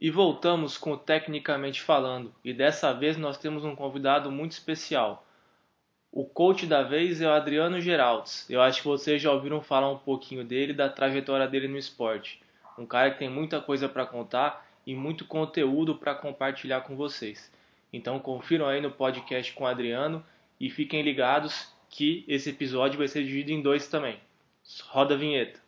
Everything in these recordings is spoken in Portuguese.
E voltamos com o Tecnicamente Falando, e dessa vez nós temos um convidado muito especial. O coach da vez é o Adriano Geraldes. Eu acho que vocês já ouviram falar um pouquinho dele, da trajetória dele no esporte. Um cara que tem muita coisa para contar e muito conteúdo para compartilhar com vocês. Então confiram aí no podcast com o Adriano e fiquem ligados que esse episódio vai ser dividido em dois também. Roda a vinheta.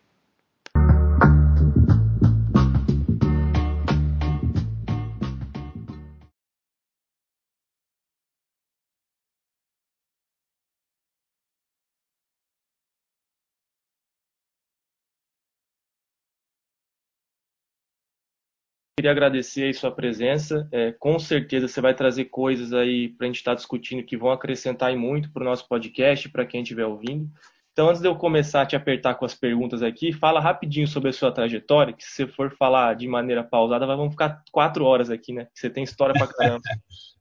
Queria agradecer aí sua presença. É, com certeza você vai trazer coisas aí para a gente estar tá discutindo que vão acrescentar muito para o nosso podcast, para quem estiver ouvindo. Então, antes de eu começar a te apertar com as perguntas aqui, fala rapidinho sobre a sua trajetória, que se você for falar de maneira pausada, vamos ficar quatro horas aqui, né? Você tem história para caramba.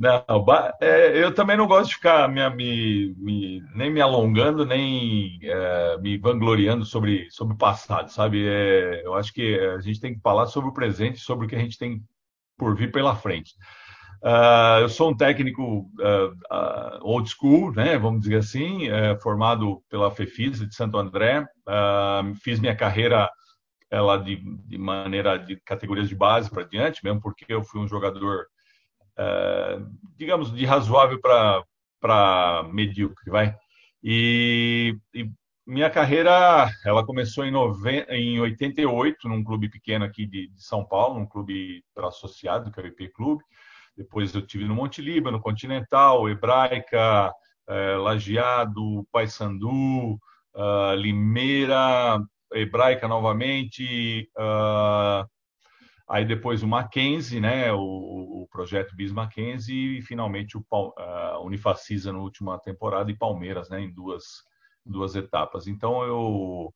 Não, é, eu também não gosto de ficar me, me, me, nem me alongando, nem é, me vangloriando sobre, sobre o passado, sabe? É, eu acho que a gente tem que falar sobre o presente, sobre o que a gente tem por vir pela frente. Uh, eu sou um técnico uh, uh, old school, né, vamos dizer assim, formado pela FEFIS de Santo André. fiz minha carreira ela de, de maneira de categorias de base para diante, mesmo porque eu fui um jogador é, digamos, de razoável para medíocre, vai. E, e, minha carreira, ela começou em, nove... em 88, num clube pequeno aqui de, de São Paulo, um clube associado, que é o IP Clube. Depois eu tive no Monte Líbano, Continental, Hebraica, é, Lajeado, Paysandu, uh, Limeira, Hebraica novamente, uh, aí depois o Mackenzie, né, o, o projeto Bis Mackenzie e finalmente o uh, Unifacisa na última temporada e Palmeiras, né, em duas, duas etapas. Então eu,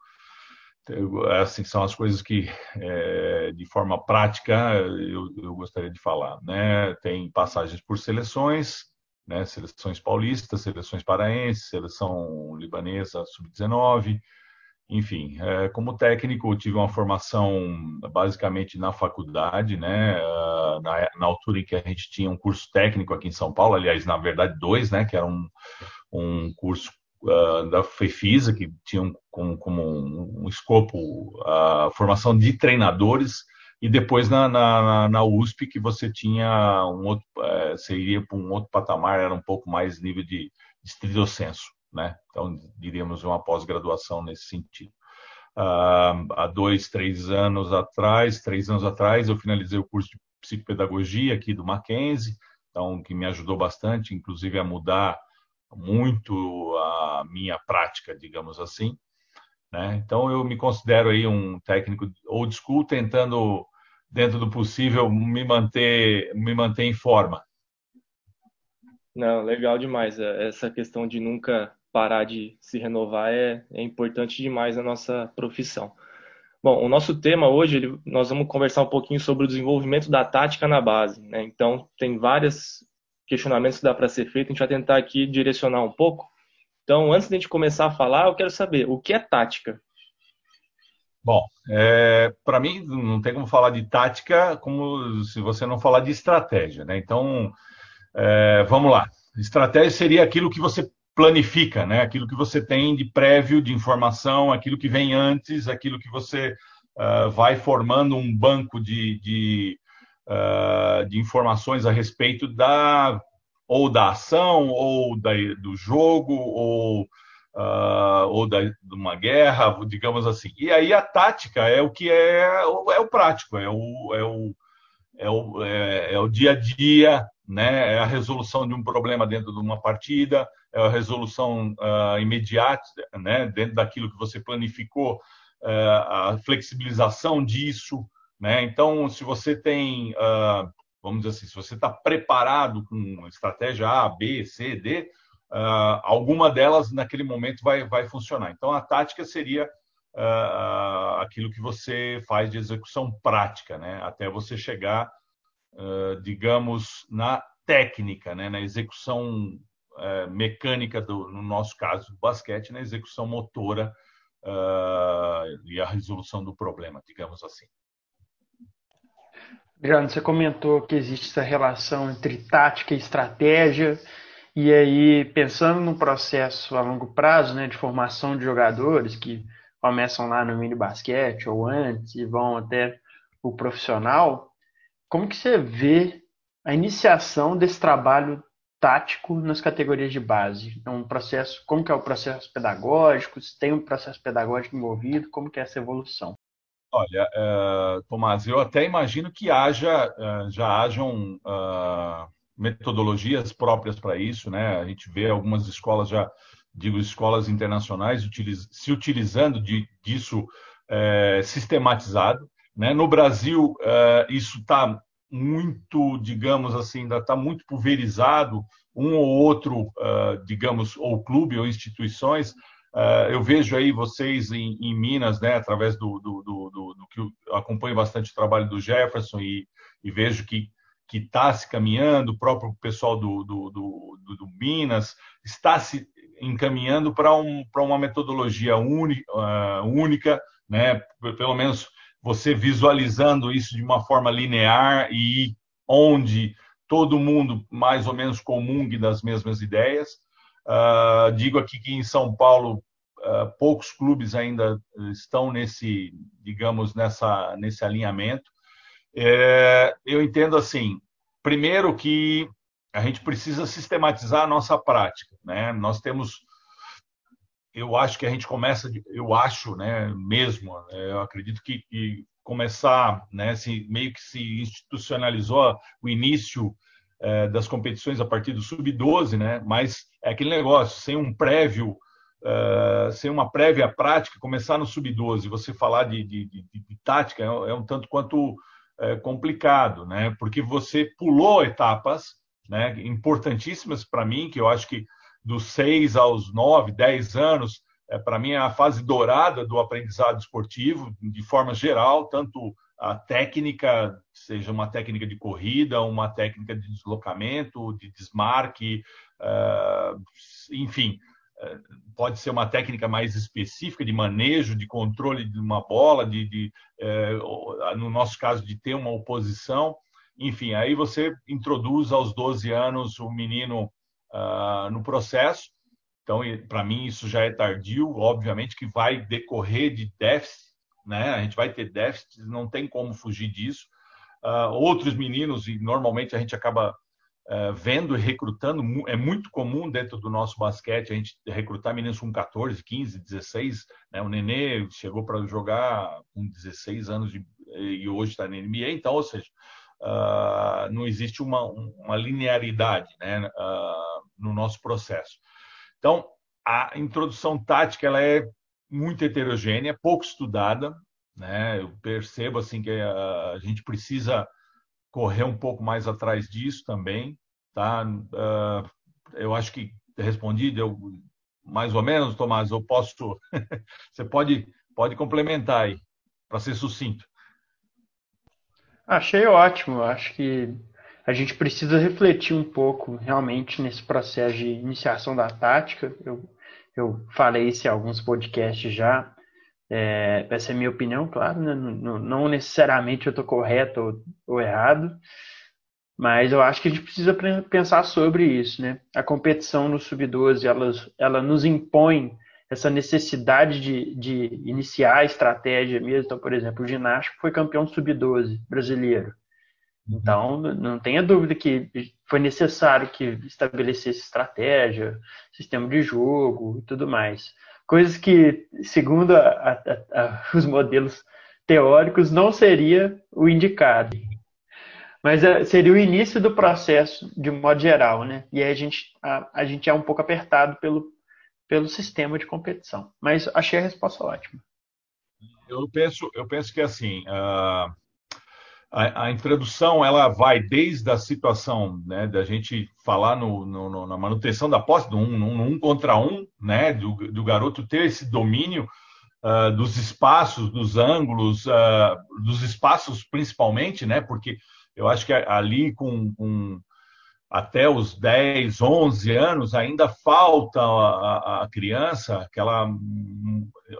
assim são as coisas que é, de forma prática eu, eu, gostaria de falar, né? Tem passagens por seleções, né, seleções paulistas, seleções paraenses, seleção libanesa sub-19 enfim, é, como técnico, tive uma formação basicamente na faculdade, né? Ah, na, na, altura em que a gente tinha um curso técnico aqui em São Paulo, aliás, na verdade, dois, né? Que era um, um curso uh, da FEFISA, que tinha um, como, como um, um, escopo a formação de treinadores, e depois na, na, na, USP, que você tinha um outro, uh, você iria para um outro patamar, era um pouco mais nível de, de estrito senso né? Então, diríamos uma pós-graduação nesse sentido. Uh, há dois, três anos atrás, três anos atrás, eu finalizei o curso de psicopedagogia aqui do Mackenzie, então, que me ajudou bastante, inclusive, a mudar muito a minha prática, digamos assim. Né? Então, eu me considero aí um técnico old school, tentando, dentro do possível, me manter, me manter em forma. Não, legal demais. Essa questão de nunca parar de se renovar é, é importante demais na nossa profissão. Bom, o nosso tema hoje, ele, nós vamos conversar um pouquinho sobre o desenvolvimento da tática na base. Né? Então, tem vários questionamentos que dá para ser feito, a gente vai tentar aqui direcionar um pouco. Então, antes de a gente começar a falar, eu quero saber, o que é tática? Bom, é, para mim, não tem como falar de tática como se você não falar de estratégia. Né? Então, é, vamos lá. Estratégia seria aquilo que você planifica, né? Aquilo que você tem de prévio de informação, aquilo que vem antes, aquilo que você uh, vai formando um banco de, de, uh, de, informações a respeito da ou da ação, ou da, do jogo, ou, uh, ou da, de uma guerra, digamos assim. E aí a tática é o que é, é o prático, é o, é o, é o, é, é o dia a dia, né? é a resolução de um problema dentro de uma partida, a resolução uh, imediata, né? dentro daquilo que você planificou, uh, a flexibilização disso. Né? Então, se você tem, uh, vamos dizer assim, se você está preparado com estratégia A, B, C, D, alguma delas naquele momento vai, vai funcionar. Então, a tática seria aquilo que você faz de execução prática, né? até você chegar digamos, na técnica, né, na execução uh, mecânica, do, no nosso caso, do basquete, na execução motora uh, e a resolução do problema, digamos assim. Jano, você comentou que existe essa relação entre tática e estratégia, e aí, pensando no processo a longo prazo, né, de formação de jogadores que começam lá no mini basquete ou antes e vão até o profissional, como que você vê a iniciação desse trabalho tático nas categorias de base? É um processo, como que é o processo pedagógico? Se tem um processo pedagógico envolvido, como que é essa evolução? Olha, uh, Tomás, eu até imagino que haja, uh, já hajam uh, metodologias próprias para isso, né? A gente vê algumas escolas já, digo, escolas internacionais utiliz se utilizando de, disso sistematizado. Né? No Brasil, isso está muito, digamos assim, ainda está muito pulverizado. Um ou outro, é, digamos, ou clube ou instituições. eu vejo aí vocês em, em Minas, né, através do, do, do, do, que acompanho bastante o trabalho do Jefferson e, e vejo que que está se caminhando, o próprio pessoal do, do, do, do Minas está se encaminhando para um, uma metodologia única, uh, única, né? pelo menos você visualizando isso de uma forma linear e onde todo mundo mais ou menos comungue das mesmas ideias. Uh, digo aqui que em São Paulo uh, poucos clubes ainda estão nesse, digamos, nessa, nesse alinhamento. É, eu entendo assim, primeiro que a gente precisa sistematizar a nossa prática, né? Nós temos eu acho que a gente começa, eu acho, né, mesmo, né, eu acredito que, que começar, né, meio que se institucionalizou o início é, das competições a partir do sub-12, né, mas é aquele negócio, sem um prévio, uh, sem uma prévia prática, começar no sub-12, você falar de, de, de, de tática é, é, um tanto quanto é, complicado, né, porque você pulou etapas, né, importantíssimas para mim, que eu acho que dos 6 aos 9, 10 anos, é, para mim é a fase dourada do aprendizado esportivo, de forma geral, tanto a técnica, seja uma técnica de corrida, uma técnica de deslocamento, de desmarque, uh, enfim, uh, pode ser uma técnica mais específica de manejo, de controle de uma bola, de, de uh, no nosso caso, de ter uma oposição. Enfim, aí você introduz aos 12 anos o menino uh, no processo. Então, para mim, isso já é tardio. Obviamente que vai decorrer de déficit, né? A gente vai ter déficit, não tem como fugir disso. Uh, outros meninos, e normalmente a gente acaba uh, vendo e recrutando, é muito comum dentro do nosso basquete a gente recrutar meninos com 14, 15, 16. Né? O Nenê chegou para jogar com 16 anos de, e hoje está na NBA, então, ou seja, uh, não existe uma, uma linearidade né, no nosso processo. Então, a introdução tática ela é muito heterogênea, pouco estudada. Né? Eu percebo assim que a, a gente precisa correr um pouco mais atrás disso também. Tá? Uh, eu acho que respondi deu mais ou menos, Tomás. Eu posso. Você pode, pode complementar aí, para ser sucinto. Achei ótimo. Acho que a gente precisa refletir um pouco realmente nesse processo de iniciação da tática. Eu, eu falei isso em alguns podcasts já. É, essa é a minha opinião, claro. Né? Não, não, necessariamente eu estou correto ou, ou, errado, mas eu acho que a gente precisa pensar sobre isso. Né? A competição no Sub-12 ela, ela nos impõe essa necessidade de, de iniciar a estratégia mesmo. Então, por exemplo, o ginástico foi campeão sub-12 brasileiro. Uhum. Então, não tenha dúvida que foi necessário que estabelecesse estratégia, sistema de jogo e tudo mais. Coisas que, segundo a, a, a, os modelos teóricos, não seria o indicado. Mas é, seria o início do processo, de modo geral, né? E aí a gente, a, gente é um pouco apertado pelo, pelo sistema de competição. Mas achei a resposta ótima. Eu penso, eu penso que assim a, a, introdução ela vai desde a situação né, da gente falar no, no, na manutenção da posse, um, no um contra um, né, do, do garoto ter esse domínio uh, dos espaços, dos ângulos, uh, dos espaços principalmente, né, porque eu acho que ali com, com até os 10, 11 anos, ainda falta à criança aquela,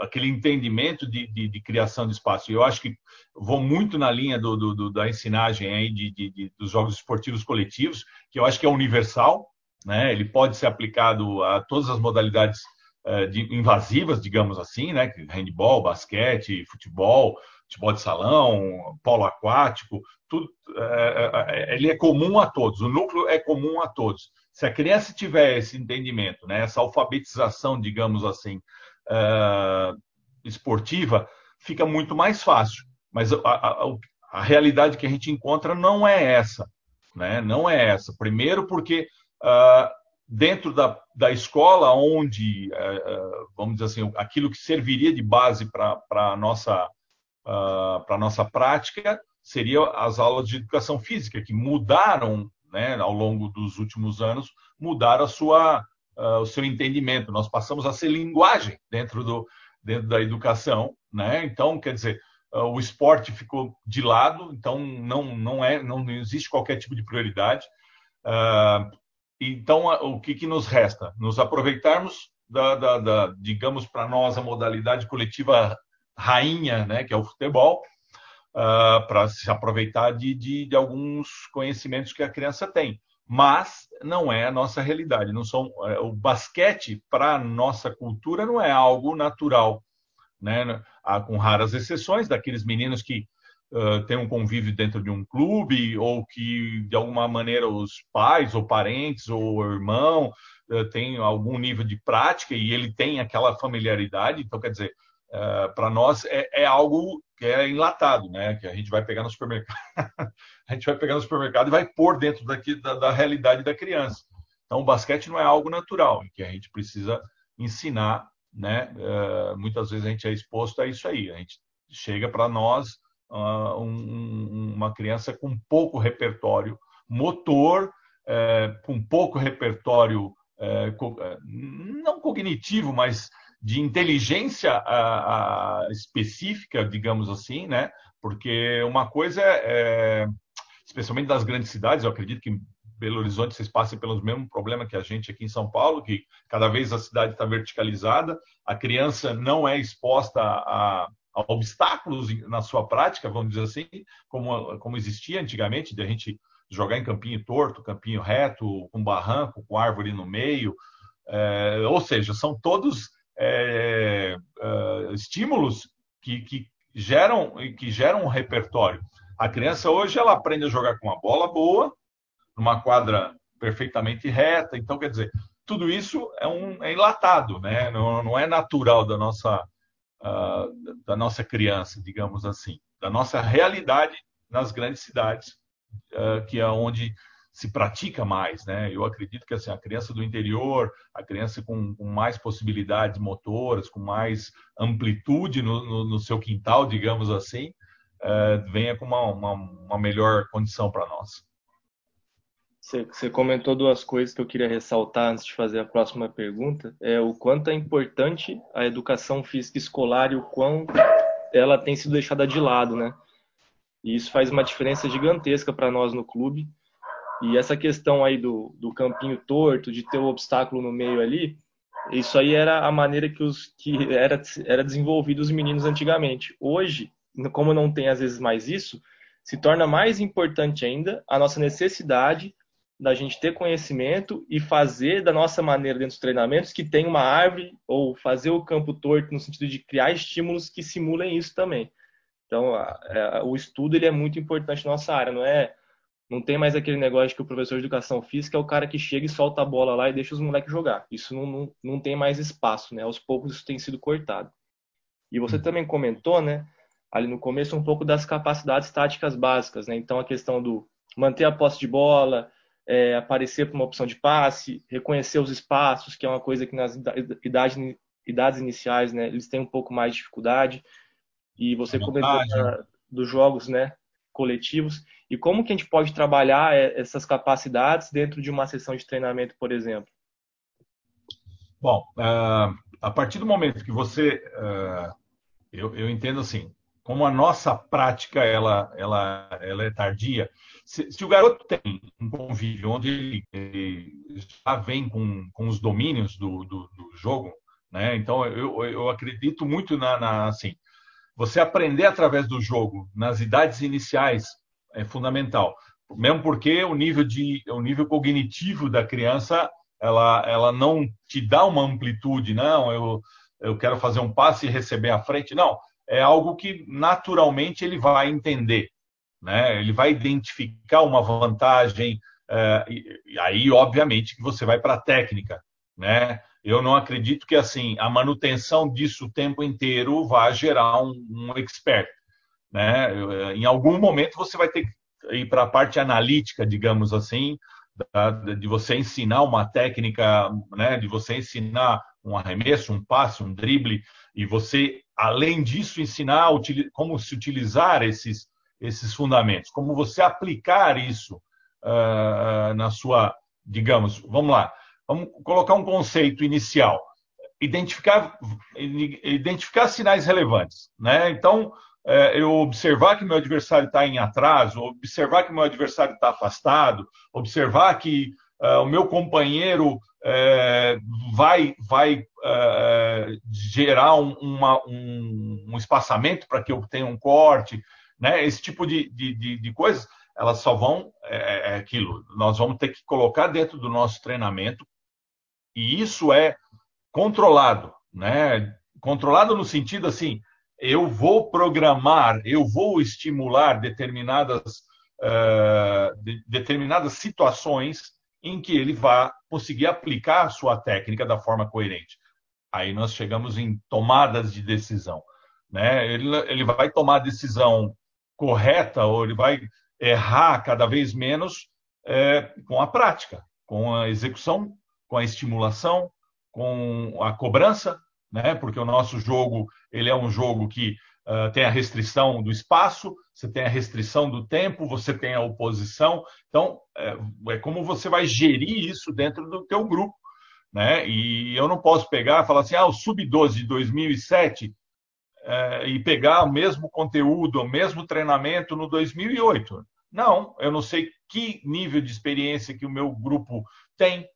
aquele entendimento de, de, de, criação de espaço. Eu acho que vou muito na linha do, do, da ensinagem aí de, dos jogos esportivos coletivos, que eu acho que é universal, né? ele pode ser aplicado a todas as modalidades uh, invasivas, digamos assim, né? handball, basquete, futebol, futebol de salão, polo aquático, tudo, é, é, ele é comum a todos, o núcleo é comum a todos. Se a criança tiver esse entendimento, né, essa alfabetização, digamos assim, uh, esportiva, fica muito mais fácil. Mas a, a, a, realidade que a gente encontra não é essa. Né? Não é essa. Primeiro, porque uh, dentro da, da escola, onde, uh, vamos dizer assim, aquilo que serviria de base para a nossa uh, para a nossa prática seria as aulas de educação física, que mudaram né, ao longo dos últimos anos, mudaram a sua, uh, o seu entendimento. Nós passamos a ser linguagem dentro, do, dentro da educação. Né? Então, quer dizer, uh, o esporte ficou de lado, então não, não, é, não existe qualquer tipo de prioridade. Então, o que, que nos resta? Nos aproveitarmos da, da, da digamos, para nós, a modalidade coletiva rainha, né, que é o futebol, uh, para se aproveitar de, de, de, alguns conhecimentos que a criança tem. Mas não é a nossa realidade. Não são, é, o basquete, para a nossa cultura, não é algo natural. Né? Há, com raras exceções daqueles meninos que uh, têm um convívio dentro de um clube ou que, de alguma maneira, os pais ou parentes ou irmão têm algum nível de prática e ele tem aquela familiaridade. Então, quer dizer, Uh, para nós é, é, algo que é enlatado, né? Que a gente vai pegar no supermercado, a gente vai pegar no supermercado e vai pôr dentro daqui, da, da, realidade da criança. Então, o basquete não é algo natural, que a gente precisa ensinar, né? Uh, muitas vezes a gente é exposto a isso aí. A gente chega para nós uh, um, uma criança com pouco repertório motor, uh, com pouco repertório co não cognitivo, mas de inteligência a, a específica, digamos assim, né? Porque uma coisa é, especialmente das grandes cidades, eu acredito que Belo Horizonte vocês passem pelos mesmos problemas que a gente aqui em São Paulo, que cada vez a cidade está verticalizada, a criança não é exposta a, a, obstáculos na sua prática, vamos dizer assim, como, como existia antigamente, de a gente jogar em campinho torto, campinho reto, com barranco, com árvore no meio, é, ou seja, são todos é, é, estímulos que, que, geram, que geram um repertório. A criança hoje ela aprende a jogar com uma bola boa, numa quadra perfeitamente reta. Então, quer dizer, tudo isso é, um, é enlatado, né? não, não é natural da nossa, uh, da nossa criança, digamos assim, da nossa realidade nas grandes cidades, uh, que é onde se pratica mais, né? Eu acredito que assim, a criança do interior, a criança com, com mais possibilidades motoras, com mais amplitude no, no, no seu quintal, digamos assim, é, venha com uma, uma, uma melhor condição para nós. Você, você, comentou duas coisas que eu queria ressaltar antes de fazer a próxima pergunta. É o quanto é importante a educação física escolar e o quão ela tem sido deixada de lado, né? E isso faz uma diferença gigantesca para nós no clube e essa questão aí do, do campinho torto, de ter o um obstáculo no meio ali, isso aí era a maneira que, os, que era, era desenvolvido os meninos antigamente. Hoje, como não tem às vezes mais isso, se torna mais importante ainda a nossa necessidade da gente ter conhecimento e fazer da nossa maneira dentro dos treinamentos que tem uma árvore ou fazer o campo torto no sentido de criar estímulos que simulem isso também. Então, a, a, o estudo ele é muito importante na nossa área, não é não tem mais aquele negócio que o professor de educação física é o cara que chega e solta a bola lá e deixa os moleques jogar. Isso não, não, não tem mais espaço, né? Aos poucos isso tem sido cortado. E você hum. também comentou, né, ali no começo, um pouco das capacidades táticas básicas, né? Então a questão do manter a posse de bola, é, aparecer para uma opção de passe, reconhecer os espaços, que é uma coisa que nas idades, idades iniciais, né, eles têm um pouco mais de dificuldade. E você comentou dos jogos, né, coletivos e como que a gente pode trabalhar é, essas capacidades dentro de uma sessão de treinamento, por exemplo? Bom, uh, a partir do momento que você, uh, eu, eu, entendo assim, como a nossa prática ela, ela, ela é tardia, se, se o garoto tem um convívio onde ele, ele já vem com, com os domínios do, do, do jogo, né? Então eu, eu acredito muito na, na assim, você aprender através do jogo nas idades iniciais é fundamental, mesmo porque o nível de o nível cognitivo da criança ela, ela não te dá uma amplitude, não, eu, eu quero fazer um passe e receber à frente, não, é algo que naturalmente ele vai entender, né? Ele vai identificar uma vantagem, é, e, e, aí obviamente que você vai para a técnica, né? Eu não acredito que assim a manutenção disso o tempo inteiro vá gerar um, um expert, né? É, em algum momento você vai ter que ir para a parte analítica, digamos assim, de você ensinar uma técnica, né? De você ensinar um arremesso, um passe, um drible, e você, além disso, ensinar como se utilizar esses, esses fundamentos, como você aplicar isso uh, na sua, digamos, vamos lá, vamos colocar um conceito inicial, identificar, identificar sinais relevantes, né? Então, é, eu observar que meu adversário está em atraso, observar que meu adversário está afastado, observar que uh, o meu companheiro é, vai, vai é, gerar um, uma, um, um espaçamento para que eu tenha um corte, né? Esse tipo de, de, de coisas, elas só vão é, é, aquilo. Nós vamos ter que colocar dentro do nosso treinamento e isso é controlado, né? Controlado no sentido assim, eu vou programar, eu vou estimular determinadas uh, de, determinadas situações em que ele vá conseguir aplicar a sua técnica da forma coerente. Aí nós chegamos em tomadas de decisão. Né? Ele, ele vai tomar a decisão correta ou ele vai errar cada vez menos é, com a prática, com a execução, com a estimulação, com a cobrança, né? porque o nosso jogo ele é um jogo que uh, tem a restrição do espaço, você tem a restrição do tempo, você tem a oposição. Então, é, é como você vai gerir isso dentro do teu grupo. Né? E eu não posso pegar e falar assim, ah, o Sub-12 de 2007 é, e pegar o mesmo conteúdo, o mesmo treinamento no 2008. Não, eu não sei que nível de experiência que o meu grupo tem,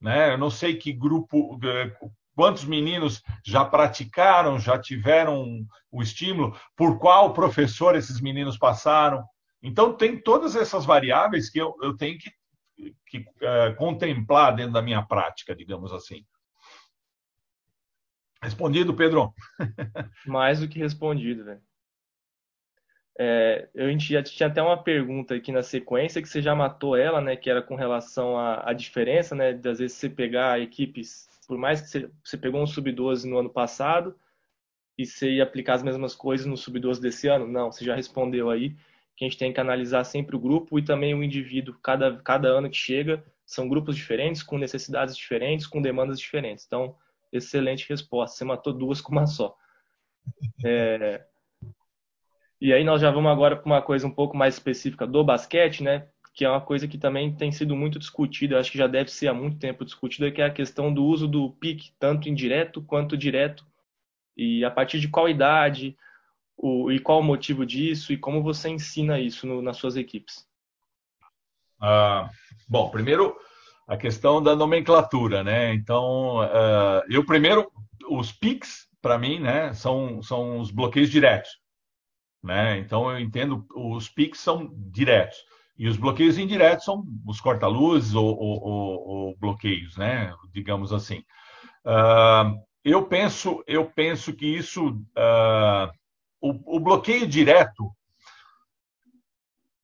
né? Eu não sei que grupo, é, quantos meninos já praticaram, já tiveram o estímulo, por qual professor esses meninos passaram. Então, tem todas essas variáveis que eu, eu tenho que, que uh, contemplar dentro da minha prática, digamos assim. Respondido, Pedro? Mais do que respondido, velho. É, a gente já tinha até uma pergunta aqui na sequência que você já matou ela, né? Que era com relação à, à diferença, né? De às vezes você pegar equipes por mais que você, pegou um sub-12 no ano passado e você ia aplicar as mesmas coisas no sub-12 desse ano? Não, você já respondeu aí que a gente tem que analisar sempre o grupo e também o indivíduo. Cada, cada ano que chega, são grupos diferentes, com necessidades diferentes, com demandas diferentes. Então, excelente resposta. Você matou duas com uma só. É... E aí nós já vamos agora para uma coisa um pouco mais específica do basquete, né? Que é uma coisa que também tem sido muito discutida, acho que já deve ser há muito tempo discutida, que é a questão do uso do PIC, tanto indireto quanto direto, e a partir de qual idade, o, e qual o motivo disso, e como você ensina isso no, nas suas equipes. Ah, bom, primeiro a questão da nomenclatura, né? Então, uh, eu primeiro, os PICs, para mim, né, são, são os bloqueios diretos. Né? Então, eu entendo, os PICs são diretos. E os bloqueios indiretos são os corta-luzes ou, ou, ou, ou, bloqueios, né? digamos assim. Uh, eu, penso, eu penso que isso, uh, o, o, bloqueio direto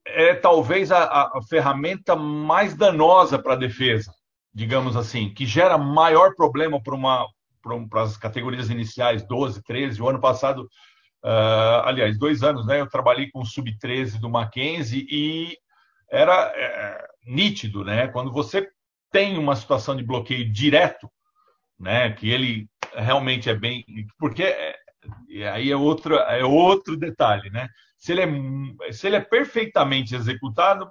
é talvez a, a ferramenta mais danosa para a defesa, digamos assim, que gera maior problema para uma para as categorias iniciais 12, 13. O ano passado, uh, aliás, dois anos, né? Eu trabalhei com o sub-13 do Mackenzie e era é, nítido, né? Quando você tem uma situação de bloqueio direto, né? Que ele realmente é bem, porque é, aí é outro é outro detalhe, né? Se ele é se ele é perfeitamente executado,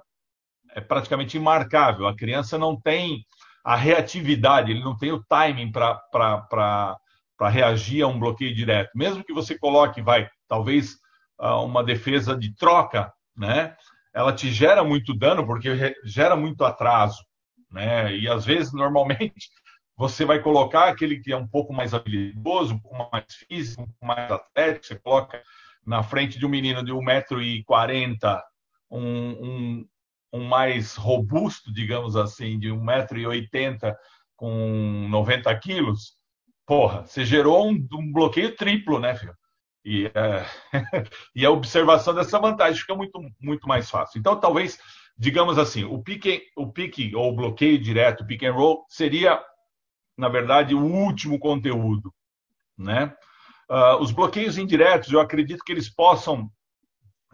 é praticamente imarcável. A criança não tem a reatividade, ele não tem o timing para reagir a um bloqueio direto. Mesmo que você coloque, vai, talvez uma defesa de troca, né? Ela te gera muito dano porque gera muito atraso, né? E às vezes, normalmente, você vai colocar aquele que é um pouco mais habilidoso, um pouco mais físico, um pouco mais atlético, você coloca na frente de um menino de 1,40m, um, um, um mais robusto, digamos assim, de 1,80m com 90 quilos, porra, você gerou um, um bloqueio triplo, né, filho? E, é, e, a observação dessa vantagem fica muito, muito mais fácil. Então, talvez, digamos assim, o pique, o pique ou o bloqueio direto, o pick and roll, seria, na verdade, o último conteúdo, né? Uh, os bloqueios indiretos, eu acredito que eles possam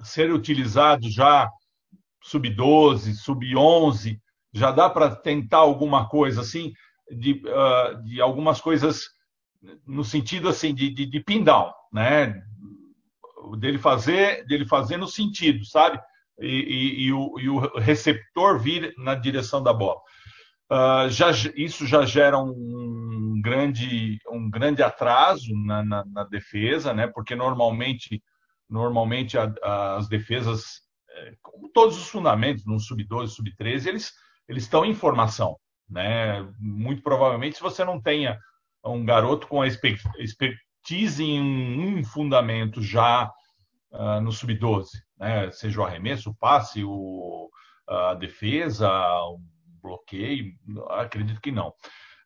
ser utilizados já sub-12, sub-11, já dá para tentar alguma coisa assim, de, uh, de algumas coisas no sentido assim de, de, de pin down, né? Dele fazer, dele fazer no sentido, sabe? E, e, e, o, e o, receptor vir na direção da bola. Uh, já, isso já gera um grande, um grande atraso na, na, na defesa, né? Porque normalmente, normalmente a, a, as defesas, é, como todos os fundamentos, no sub-12, sub-13, eles, eles estão em formação, né? Muito provavelmente, se você não tenha um garoto com a expertise em um fundamento já uh, no sub-12, né? seja o arremesso, o passe, o, a defesa, o bloqueio, acredito que não.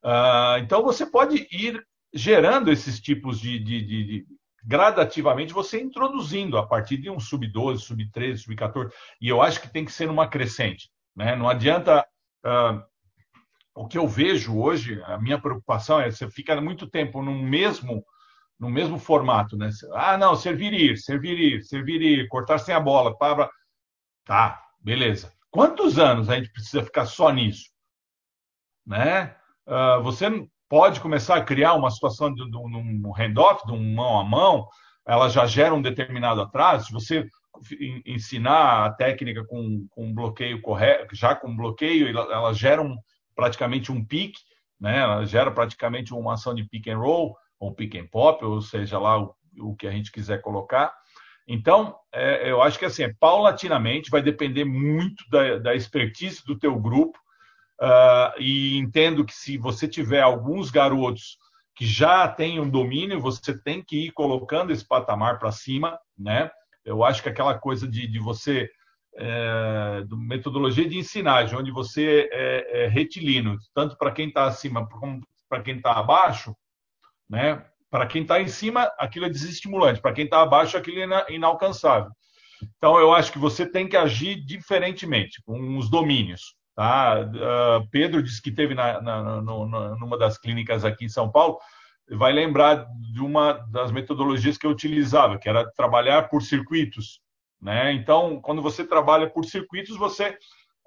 Uh, então você pode ir gerando esses tipos de, de, de, de gradativamente você introduzindo a partir de um sub-12, sub-13, sub-14, e eu acho que tem que ser uma crescente. Né? Não adianta uh, o que eu vejo hoje, a minha preocupação é você fica muito tempo no mesmo no mesmo formato, né? Ah, não, servir ir, servir ir, servir ir, cortar sem a bola, para tá, beleza. Quantos anos a gente precisa ficar só nisso, né? Uh, você pode começar a criar uma situação de, de, um handoff, de um mão a mão, ela já gera um determinado atraso. Se você ensinar a técnica com, com bloqueio correto, já com bloqueio, ela, ela gera um, praticamente um pick, né? Ela gera praticamente uma ação de pick and roll ou pick and pop, ou seja lá o, o que a gente quiser colocar. Então, é, eu acho que assim, é, paulatinamente vai depender muito da, da expertise do teu grupo uh, e entendo que se você tiver alguns garotos que já têm um domínio, você tem que ir colocando esse patamar para cima, né? Eu acho que aquela coisa de, de você é, metodologia de ensinagem, onde você é, é retilíneo, tanto para quem está acima como para quem está abaixo, né? Para quem está em cima, aquilo é desestimulante, para quem está abaixo, aquilo é inalcançável. Então, eu acho que você tem que agir diferentemente, com os domínios. Tá? Uh, Pedro disse que teve na, na, no, numa das clínicas aqui em São Paulo, vai lembrar de uma das metodologias que eu utilizava, que era trabalhar por circuitos. Né? Então, quando você trabalha por circuitos, você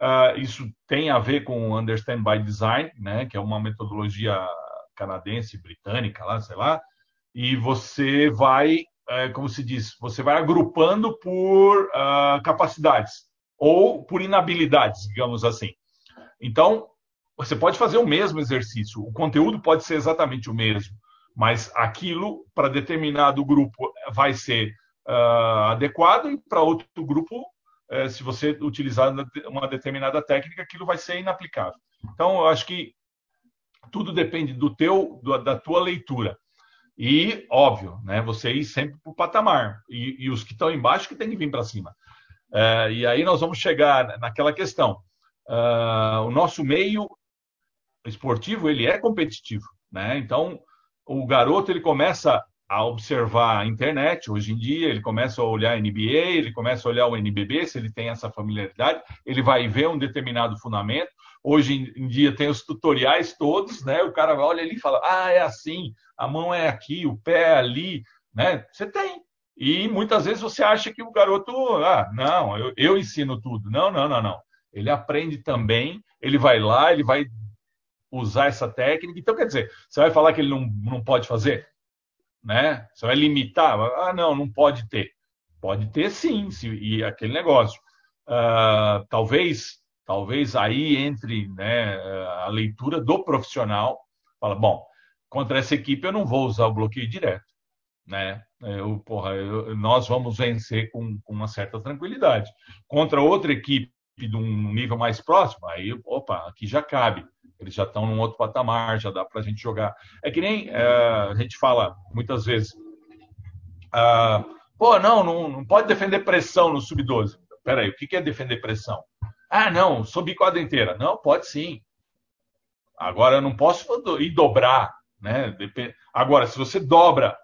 uh, isso tem a ver com Understand by Design, né? que é uma metodologia canadense, britânica, lá, sei lá, e você vai, uh, como se diz, você vai agrupando por uh, capacidades ou por inabilidades, digamos assim. Então, você pode fazer o mesmo exercício, o conteúdo pode ser exatamente o mesmo, mas aquilo para determinado grupo vai ser uh, adequado e para outro grupo, uh, se você utilizar uma determinada técnica, aquilo vai ser inaplicável. Então, eu acho que tudo depende do teu, do, da tua leitura. E, óbvio, né, você ir sempre para o patamar. E, e, os que estão embaixo que tem que vir para cima. Uh, e aí nós vamos chegar naquela questão. Uh, o nosso meio esportivo ele é competitivo, né? Então o garoto ele começa a observar a internet hoje em dia, ele começa a olhar a NBA, ele começa a olhar o NBB, se ele tem essa familiaridade, ele vai ver um determinado fundamento. Hoje em dia tem os tutoriais todos, né? O cara olha ali e fala: "Ah, é assim, a mão é aqui, o pé é ali", né? Você tem. E muitas vezes você acha que o garoto, ah, não, eu, eu ensino tudo. Não, não, não, não. Ele aprende também, ele vai lá, ele vai usar essa técnica. Então, quer dizer, você vai falar que ele não, não pode fazer? Né? Você vai limitar? Ah, não, não pode ter. Pode ter sim, se, e aquele negócio. Uh, talvez, talvez aí entre né, a leitura do profissional. Fala, bom, contra essa equipe eu não vou usar o bloqueio direto. né? Eu, porra, eu, nós vamos vencer com, com, uma certa tranquilidade. Contra outra equipe de um nível mais próximo, aí, opa, aqui já cabe. Eles já estão num outro patamar, já dá para a gente jogar. É que nem é, a gente fala muitas vezes, ah, pô, não, não, não pode defender pressão no sub-12. Peraí, o que é defender pressão? Ah, não, subir quadra inteira. Não, pode sim. Agora, eu não posso ir dobrar. Né? Agora, se você dobra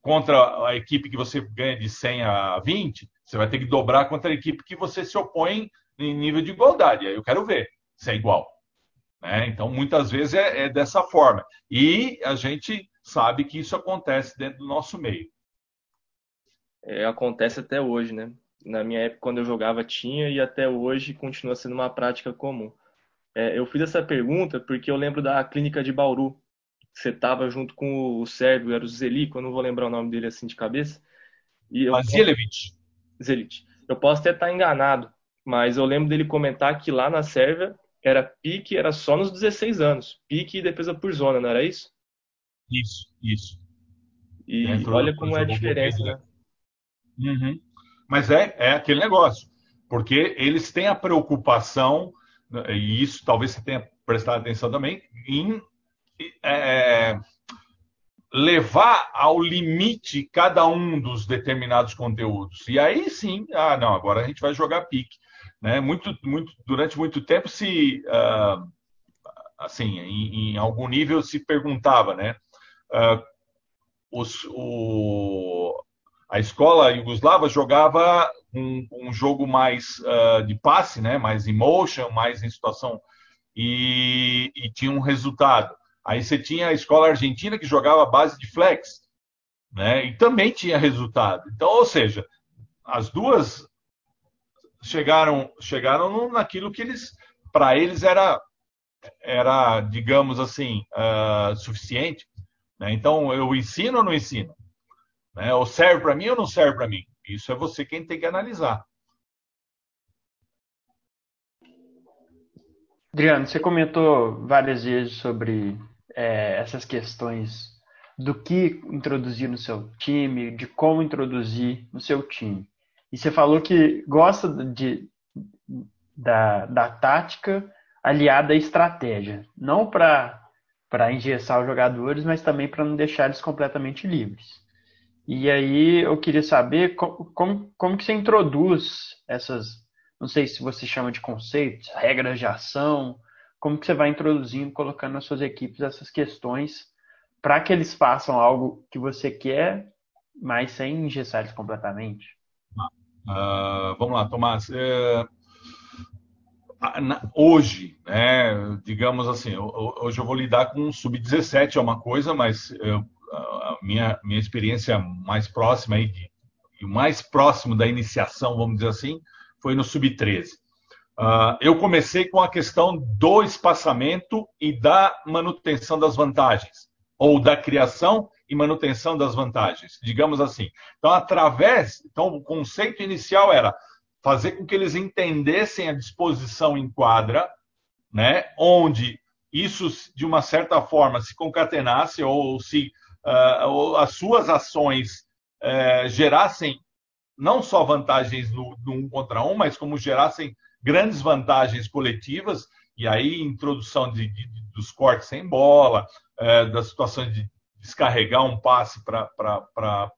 contra a equipe que você ganha de 100 a 20, você vai ter que dobrar contra a equipe que você se opõe em nível de igualdade. Aí eu quero ver se é igual. Né? Então, muitas vezes é, é dessa forma. E a gente sabe que isso acontece dentro do nosso meio. É, acontece até hoje, né? Na minha época, quando eu jogava, tinha e até hoje continua sendo uma prática comum. É, eu fiz essa pergunta porque eu lembro da clínica de Bauru. Você estava junto com o Sérgio, era o Zelico, eu não vou lembrar o nome dele assim de cabeça. E eu, Zelic. Zelic. Eu posso até estar enganado, mas eu lembro dele comentar que lá na Sérvia era pique, era só nos 16 anos. Pique e defesa por zona, não era isso? Isso, isso. E olha como é a diferença, né? Uhum. Mas é, é aquele negócio. Porque eles têm a preocupação, e isso talvez você tenha prestado atenção também, em é, levar ao limite cada um dos determinados conteúdos. E aí sim, ah, não, agora a gente vai jogar pique. Né? Muito, muito, durante muito tempo se, uh, assim, em, em, algum nível se perguntava, né? Uh, os, o, a escola Yugoslava jogava um, um jogo mais uh, de passe, né? Mais emotion, mais em situação e, e, tinha um resultado. Aí você tinha a escola argentina que jogava base de flex, né? E também tinha resultado. Então, ou seja, as duas chegaram chegaram naquilo que eles para eles era era digamos assim uh, suficiente né? então eu ensino ou não ensino né? ou serve para mim ou não serve para mim isso é você quem tem que analisar Adriano você comentou várias vezes sobre é, essas questões do que introduzir no seu time de como introduzir no seu time e você falou que gosta de, da, da tática aliada à estratégia. Não para engessar os jogadores, mas também para não deixar eles completamente livres. E aí eu queria saber como, como, que você introduz essas, não sei se você chama de conceitos, regras de ação, como que você vai introduzindo, colocando nas suas equipes essas questões para que eles façam algo que você quer, mas sem engessar eles completamente? Uh, vamos lá, Tomás. É, hoje, né, digamos assim, hoje eu vou lidar com sub-17 é uma coisa, mas eu, a minha, minha experiência mais próxima aí e mais próximo da iniciação, vamos dizer assim, foi no sub-13. Uh, ah, eu comecei com a questão do espaçamento e da manutenção das vantagens, ou da criação e manutenção das vantagens, digamos assim. Então, através, então o conceito inicial era fazer com que eles entendessem a disposição em quadra, né, onde isso de uma certa forma se concatenasse ou se uh, ou as suas ações uh, gerassem não só vantagens no, no um contra um, mas como gerassem grandes vantagens coletivas e aí introdução de, de, dos cortes sem bola, uh, das situações de descarregar um passe para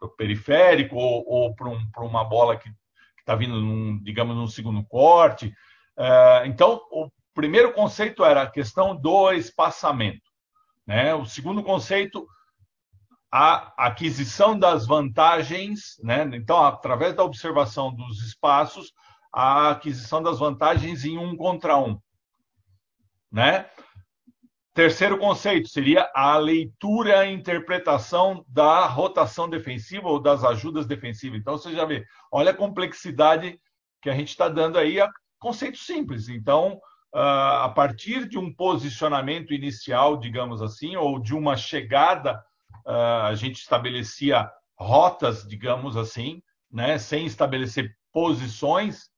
o periférico ou, ou para um, uma bola que está vindo, num, digamos, num segundo corte. É, então, o primeiro conceito era a questão do espaçamento. Né? O segundo conceito, a aquisição das vantagens, né? então, através da observação dos espaços, a aquisição das vantagens em um contra um. Né? Terceiro conceito seria a leitura e interpretação da rotação defensiva ou das ajudas defensivas. Então você já vê, olha a complexidade que a gente está dando aí a conceito simples. Então, ah, a partir de um posicionamento inicial, digamos assim, ou de uma chegada, ah, a gente estabelecia rotas, digamos assim, né, sem estabelecer posições,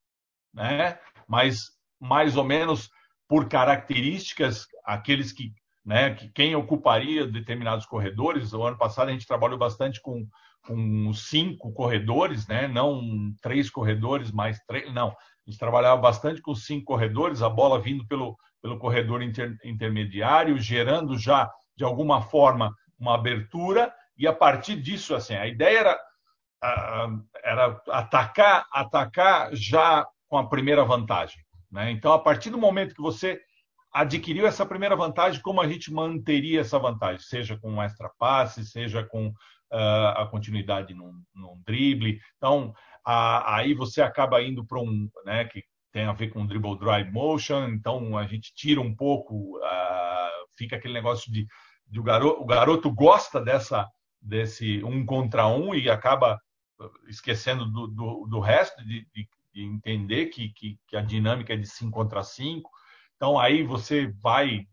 né, mas mais ou menos por características, aqueles que né? Que quem ocuparia determinados corredores. O ano passado a gente trabalhou bastante com, com cinco corredores, né? Não três corredores mais três, não. A gente trabalhava bastante com cinco corredores, a bola vindo pelo, pelo corredor inter, intermediário, gerando já de alguma forma uma abertura e a partir disso, assim, a ideia era, era atacar, atacar já com a primeira vantagem. Né? Então, a partir do momento que você adquiriu essa primeira vantagem, como a gente manteria essa vantagem, seja com um extra passe, seja com uh, a continuidade num, num drible. Então, a, aí você acaba indo para um, né, que tem a ver com dribble drive motion, então a gente tira um pouco, uh, fica aquele negócio de, de o, garoto, o garoto gosta dessa desse um contra um e acaba esquecendo do, do, do resto, de, de, de entender que, que, que, a dinâmica é de 5 contra 5. Então, aí você vai,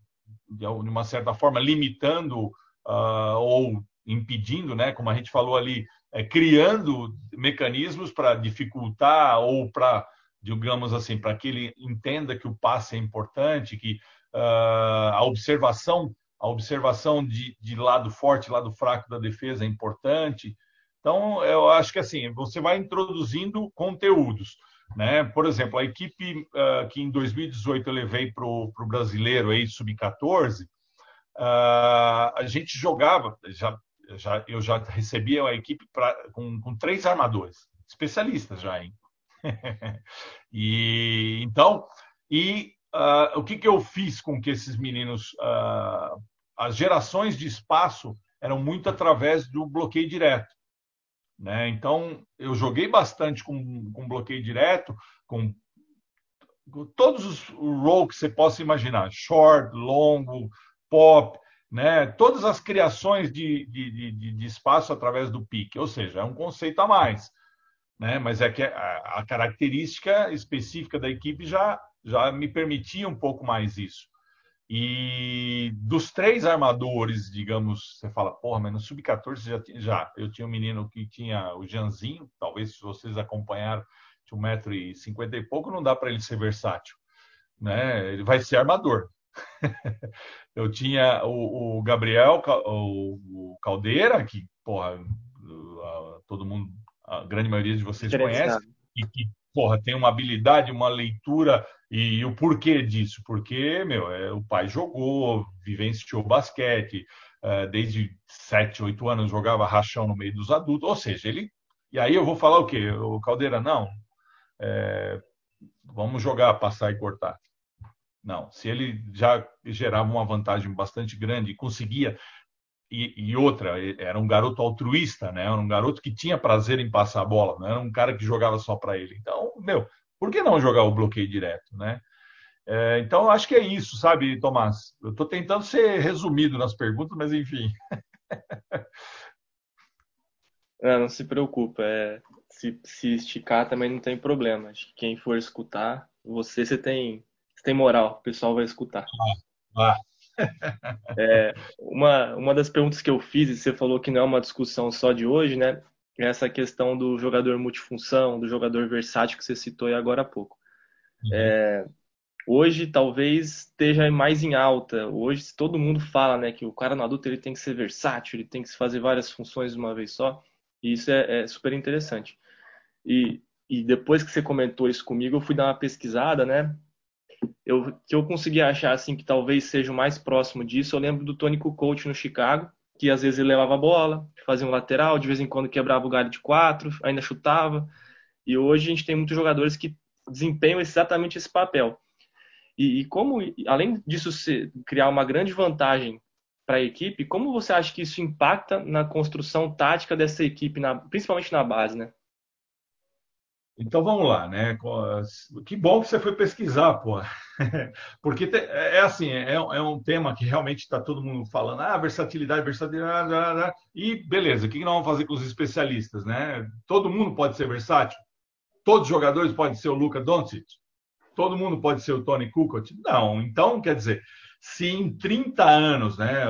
de uma certa forma, limitando uh, ou impedindo, né, como a gente falou ali, é, criando mecanismos para dificultar ou para, digamos assim, para que ele entenda que o passe é importante, que uh, a observação a observação de, de lado forte, lado fraco da defesa é importante. Então, eu acho que assim, você vai introduzindo conteúdos. Né? Por exemplo, a equipe uh, que em 2018 eu levei para o brasileiro aí, sub-14, uh, a gente jogava, já, já, eu já recebia a equipe pra, com, com três armadores, especialistas já, hein? e então, e uh, o que, que eu fiz com que esses meninos as gerações de espaço eram muito através do bloqueio direto. Né? Então, eu joguei bastante com, com bloqueio direto, com, todos os roles que você possa imaginar, short, longo, pop, né? todas as criações de, de, de, de espaço através do pique, ou seja, é um conceito a mais. Né? Mas é que a, a característica específica da equipe já, já me permitia um pouco mais isso. E dos três armadores, digamos, você fala, porra, mas no Sub-14 já, já. Eu tinha um menino que tinha o Janzinho, talvez se vocês acompanharam, tinha 1,50m e pouco, não dá para ele ser versátil. Né? Ele vai ser armador. eu tinha o, o Gabriel, o, o, Caldeira, que, porra, todo mundo, a grande maioria de vocês conhece, e que porra, tem uma habilidade, uma leitura e o porquê disso? Porque, meu, é, o pai jogou, vivenciou basquete, é, desde 7, 8 anos jogava rachão no meio dos adultos, ou seja, ele. E aí eu vou falar o quê? O Caldeira, não, é, vamos jogar, passar e cortar. Não, se ele já gerava uma vantagem bastante grande e conseguia e, e, outra, era um garoto altruísta, né? Era um garoto que tinha prazer em passar a bola, não era um cara que jogava só para ele. Então, meu, por que não jogar o bloqueio direto, né? É, então, acho que é isso, sabe, Tomás? Eu estou tentando ser resumido nas perguntas, mas enfim. Não, não se preocupa. É, se, se esticar também não tem problema. Acho que quem for escutar, você, você tem, você tem moral, o pessoal vai escutar. Ah, ah. É, uma, uma das perguntas que eu fiz, e você falou que não é uma discussão só de hoje, né? É essa questão do jogador multifunção, do jogador versátil que você citou aí agora há pouco. Uhum. É, hoje talvez esteja mais em alta. Hoje todo mundo fala né, que o cara no adulto ele tem que ser versátil, ele tem que fazer várias funções de uma vez só. E isso é, é super interessante. E, e depois que você comentou isso comigo, eu fui dar uma pesquisada, né? Eu, que eu consegui achar assim que talvez seja o mais próximo disso, eu lembro do Tony Kukoc no Chicago, que às vezes ele levava a bola, fazia um lateral, de vez em quando quebrava o galho de quatro, ainda chutava. E hoje a gente tem muitos jogadores que desempenham exatamente esse papel. E, e como, além disso ser, criar uma grande vantagem para a equipe, como você acha que isso impacta na construção tática dessa equipe, na, principalmente na base, né? Então vamos lá, né? Que bom que você foi pesquisar, pô. Porque é, é assim, é, é, um tema que realmente está todo mundo falando, ah, versatilidade, versatilidade, e beleza, o que nós vamos fazer com os especialistas, né? Todo mundo pode ser versátil? Todos os jogadores podem ser o Luca Doncic? Todo mundo pode ser o Tony Kukoc? Não. Então, quer dizer, se em 30 anos, né,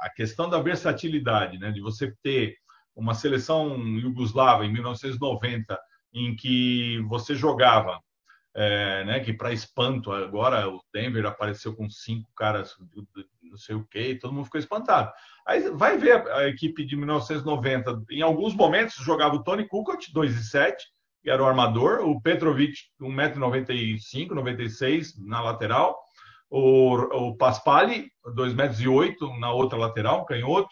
a, questão da versatilidade, né, de você ter uma seleção iugoslava em 1990 em que você jogava é, né, que para espanto agora o Denver apareceu com cinco caras, não sei o que, todo mundo ficou espantado. Aí vai ver a, equipe de 1990, em alguns momentos jogava o Tony Kukoc, 2 e 7, que era o armador, o Petrovic, 1,95m, 96 na lateral, o, o Paspali, 2 metros e 8 na outra lateral, canhoto,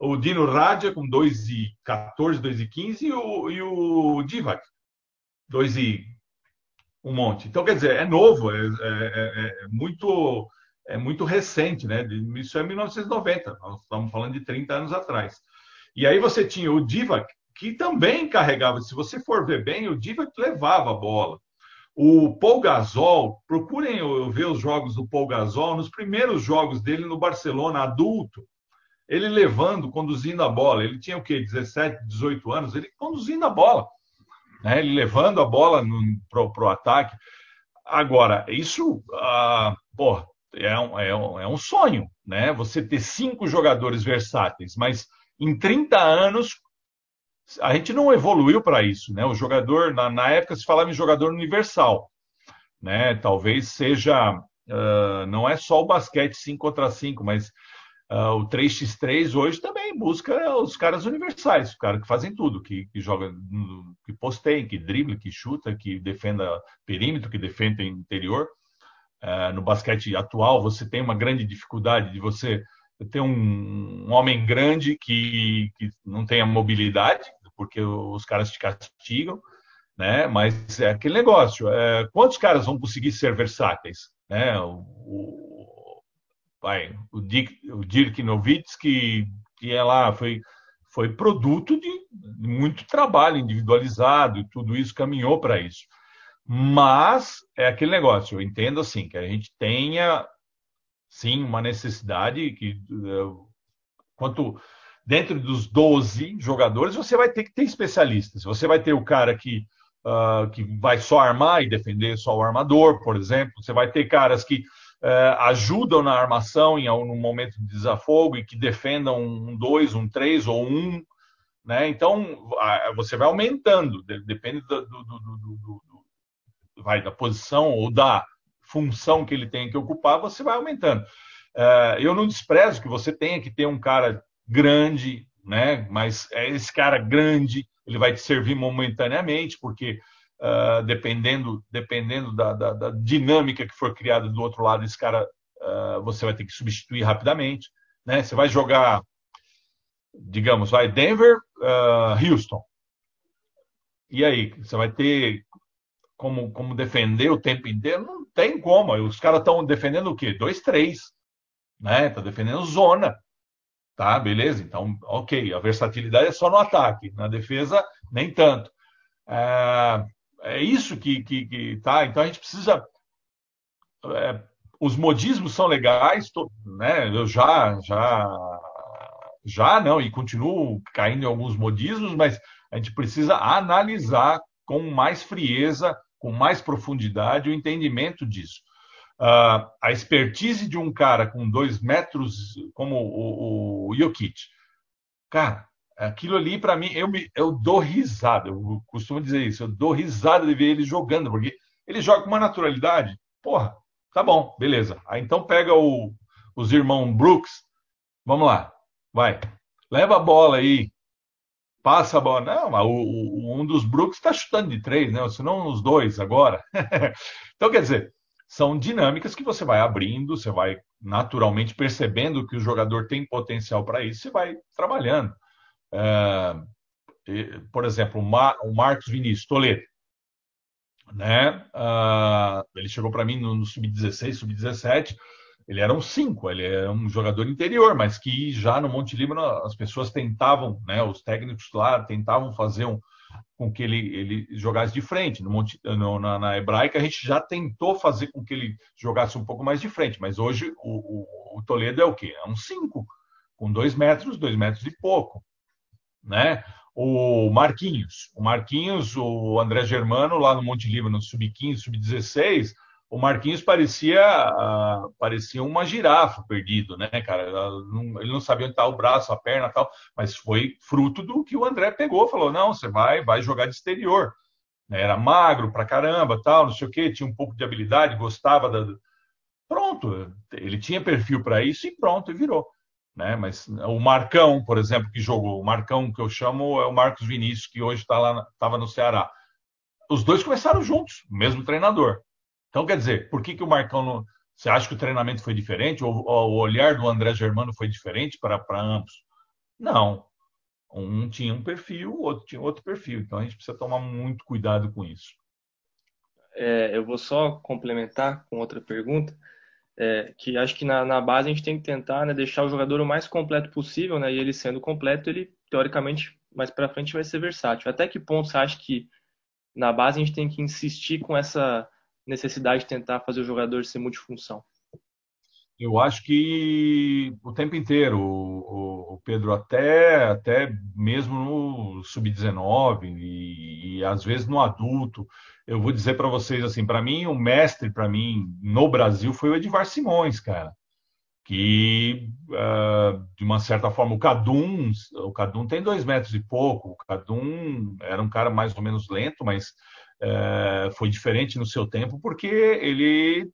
o Dino Radia com 2,14, 2,15 e o, e o Divac, 2 e um monte. Então, quer dizer, é novo, é, é, é, é muito é muito recente, né? Isso é 1990, nós estamos falando de 30 anos atrás. E aí você tinha o Divac, que também carregava, se você for ver bem, o Divac levava a bola. O Paul Gasol, procurem ver os jogos do Paul Gasol, nos primeiros jogos dele no Barcelona, adulto, ele levando, conduzindo a bola. Ele tinha o quê? 17, 18 anos, ele conduzindo a bola, né? ele levando a bola para o ataque. Agora, isso, ah, porra, é um, é, um, é um sonho, né? Você ter cinco jogadores versáteis, mas em 30 anos a gente não evoluiu para isso, né? O jogador, na, na, época se falava em jogador universal, né? Talvez seja, uh, não é só o basquete 5 contra 5, mas uh, o 3x3 hoje também busca os caras universais, os caras que fazem tudo, que, que joga, que posteia, que drible, que chuta, que defenda perímetro, que defende interior. Uh, no basquete atual, você tem uma grande dificuldade de você ter um, um homem grande que, que não tenha mobilidade, porque os caras te castigam, né? Mas é aquele negócio. É, quantos caras vão conseguir ser versáteis, né? O, vai, o, Dick, o Dirk Nowitzki, que é lá, foi, foi produto de, muito trabalho individualizado, e tudo isso caminhou para isso. Mas é aquele negócio, eu entendo assim, que a gente tenha, sim, uma necessidade que uh, quanto dentro dos 12 jogadores, você vai ter que ter especialistas. Você vai ter o cara que, uh, que vai só armar e defender só o armador, por exemplo. Você vai ter caras que ajudam na armação em um momento de desafogo e que defendam um 2, um 3 ou um. Né? Então, você vai aumentando, depende do, do, do, do, vai, da posição ou da função que ele tem que ocupar, você vai aumentando. Uh, eu não desprezo que você tenha que ter um cara grande, né? Mas é esse cara grande, ele vai te servir momentaneamente, porque uh, dependendo, dependendo da, da, da, dinâmica que for criada do outro lado, esse cara uh, você vai ter que substituir rapidamente, né? Você vai jogar, digamos, vai Denver, uh, Houston. E aí, você vai ter como, como defender o tempo inteiro? Não tem como. Os caras estão defendendo o quê? Dois, três. Né? Tá defendendo zona. Tá, beleza? Então, ok, a versatilidade é só no ataque, na defesa, nem tanto. É, é isso que, que, que, tá. Então a gente precisa. É, os modismos são legais, tô, né? Eu já, já, já não, e continuo caindo em alguns modismos, mas a gente precisa analisar com mais frieza, com mais profundidade o entendimento disso. Uh, a expertise de um cara com dois metros, como o, o, Jokic, cara, aquilo ali para mim, eu, me, eu dou risada, eu costumo dizer isso, eu dou risada de ver ele jogando, porque ele joga com uma naturalidade, porra, tá bom, beleza. Aí então pega o, os irmãos Brooks, vamos lá, vai, leva a bola aí, passa a bola. Não, o, o, um dos Brooks está chutando de três, né? Senão os dois agora. então, quer dizer, são dinâmicas que você vai abrindo, você vai naturalmente percebendo que o jogador tem potencial para isso e vai trabalhando. É, por exemplo, o, Marcos Vinícius Toledo. Né? Uh, ele chegou para mim no, no sub-16, sub-17. Ele era um 5, ele é um jogador interior, mas que já no Monte Líbano as pessoas tentavam, né, os técnicos lá tentavam fazer um, com que ele, ele jogasse de frente. No Monte, no, na, na, hebraica, a gente já tentou fazer com que ele jogasse um pouco mais de frente, mas hoje o, o, o Toledo é o quê? É um 5, com dois metros, dois metros e pouco. Né? O Marquinhos, o Marquinhos, o André Germano, lá no Monte Líbano, sub-15, sub-16, o Marquinhos parecia uh, parecia uma girafa perdido, né, cara? Ele não sabia onde estava o braço, a perna tal, mas foi fruto do que o André pegou, falou: não, você vai, vai jogar de exterior, né? era magro pra caramba, tal, não sei o quê, tinha um pouco de habilidade, gostava da. Pronto, ele tinha perfil para isso e pronto, e virou. Né? Mas o Marcão, por exemplo, que jogou, o Marcão que eu chamo é o Marcos Vinícius, que hoje está lá, estava no Ceará. Os dois começaram juntos, mesmo treinador. Então, quer dizer, por que, que o Marcão não. Você acha que o treinamento foi diferente? Ou, ou o olhar do André Germano foi diferente para, para ambos? Não. Um tinha um perfil, o outro tinha outro perfil. Então a gente precisa tomar muito cuidado com isso. É, eu vou só complementar com outra pergunta, é, que acho que na, na, base a gente tem que tentar né, deixar o jogador o mais completo possível, né, e ele sendo completo, ele teoricamente mais para frente vai ser versátil. Até que ponto você acha que na base a gente tem que insistir com essa necessidade de tentar fazer o jogador ser multifunção? Eu acho que o tempo inteiro, o, o Pedro, até, até mesmo no sub-19 e, e, às vezes no adulto, eu vou dizer para vocês assim, para mim o mestre para mim no Brasil foi o Edivar Simões, cara, que uh, de uma certa forma o Cadum, o Cadum tem dois metros e pouco, o Cadum era um cara mais ou menos lento, mas uh, foi diferente no seu tempo porque ele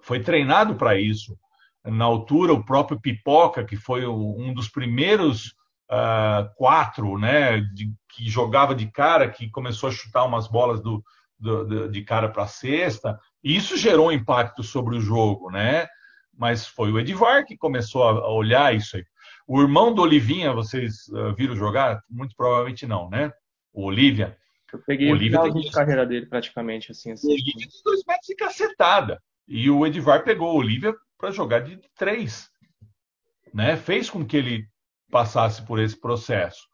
foi treinado para isso. Na altura, o próprio Pipoca, que foi um dos primeiros uh, quatro, né, de, que jogava de cara, que começou a chutar umas bolas do, do, de cara para a cesta, isso gerou um impacto sobre o jogo, né? Mas foi o Edivar que começou a olhar isso aí. O irmão do Olivinha, vocês uh, viram jogar? Muito provavelmente não, né? O Olivia. Eu peguei o tem... de carreira dele praticamente assim. assim. O Olivia tem dois metros e cacetada. E o Edivar pegou o Olivia para jogar de três, né? Fez com que ele passasse por esse processo,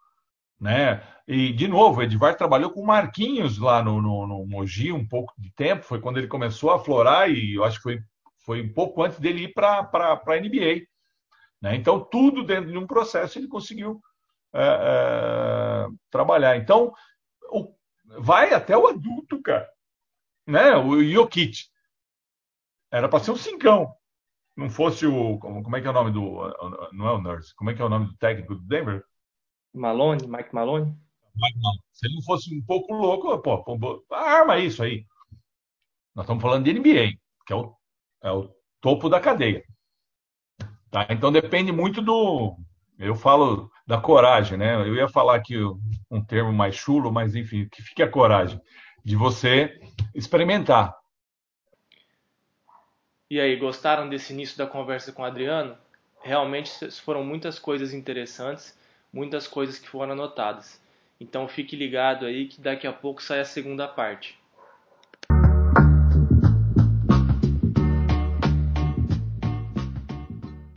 né? E de novo, o Edivar trabalhou com Marquinhos lá no, no, no Mogi um pouco de tempo, foi quando ele começou a florar e eu acho que foi, foi um pouco antes dele ir para a NBA, né? Então tudo dentro de um processo ele conseguiu é, é, trabalhar. Então o, vai até o adulto, cara, né? O Jokic era para ser um cincão. Não fosse o. Como é que é o nome do. Não é o Nurse. Como é que é o nome do técnico do Denver? Malone, Mike Malone. Mike Malone. Se ele não fosse um pouco louco, pô, pô, arma isso aí. Nós estamos falando de NBA, que é o, é o topo da cadeia. Tá? Então depende muito do. Eu falo da coragem, né? Eu ia falar aqui um termo mais chulo, mas enfim, que fique a coragem de você experimentar. E aí, gostaram desse início da conversa com o Adriano? Realmente foram muitas coisas interessantes, muitas coisas que foram anotadas. Então fique ligado aí que daqui a pouco sai a segunda parte.